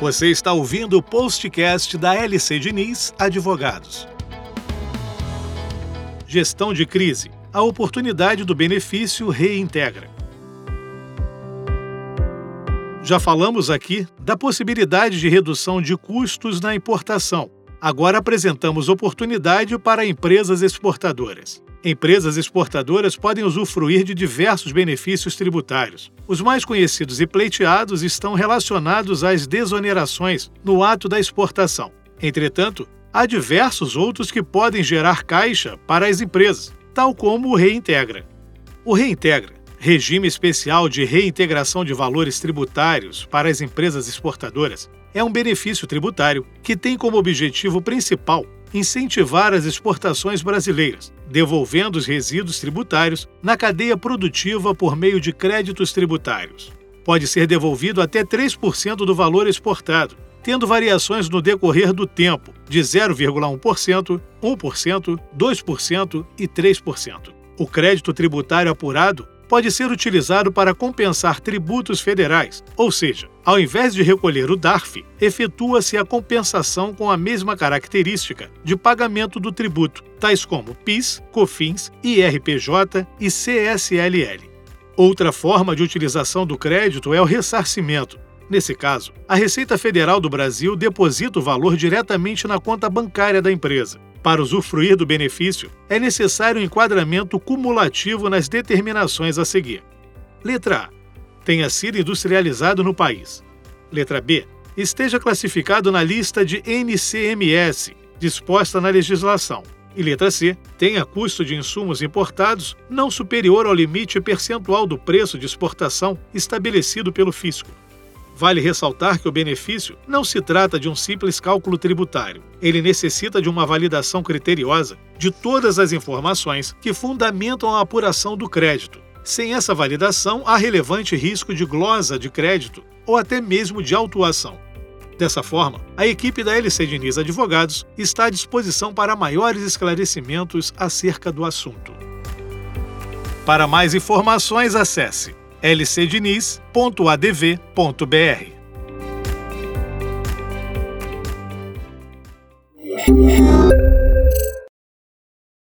Você está ouvindo o postcast da LC Diniz Advogados. Gestão de crise. A oportunidade do benefício reintegra. Já falamos aqui da possibilidade de redução de custos na importação. Agora apresentamos oportunidade para empresas exportadoras. Empresas exportadoras podem usufruir de diversos benefícios tributários. Os mais conhecidos e pleiteados estão relacionados às desonerações no ato da exportação. Entretanto, há diversos outros que podem gerar caixa para as empresas, tal como o Reintegra. O Reintegra, regime especial de reintegração de valores tributários para as empresas exportadoras, é um benefício tributário que tem como objetivo principal incentivar as exportações brasileiras, devolvendo os resíduos tributários na cadeia produtiva por meio de créditos tributários. Pode ser devolvido até 3% do valor exportado, tendo variações no decorrer do tempo, de 0,1%, 1%, 2% e 3%. O crédito tributário apurado pode ser utilizado para compensar tributos federais, ou seja, ao invés de recolher o DARF, efetua-se a compensação com a mesma característica de pagamento do tributo, tais como PIS, COFINS, IRPJ e CSLL. Outra forma de utilização do crédito é o ressarcimento. Nesse caso, a Receita Federal do Brasil deposita o valor diretamente na conta bancária da empresa. Para usufruir do benefício, é necessário um enquadramento cumulativo nas determinações a seguir. Letra A. Tenha sido industrializado no país. Letra B. Esteja classificado na lista de NCMS, disposta na legislação. E letra C. Tenha custo de insumos importados não superior ao limite percentual do preço de exportação estabelecido pelo fisco. Vale ressaltar que o benefício não se trata de um simples cálculo tributário. Ele necessita de uma validação criteriosa de todas as informações que fundamentam a apuração do crédito. Sem essa validação, há relevante risco de glosa de crédito ou até mesmo de autuação. Dessa forma, a equipe da LC Diniz Advogados está à disposição para maiores esclarecimentos acerca do assunto. Para mais informações, acesse lcdiniz.adv.br.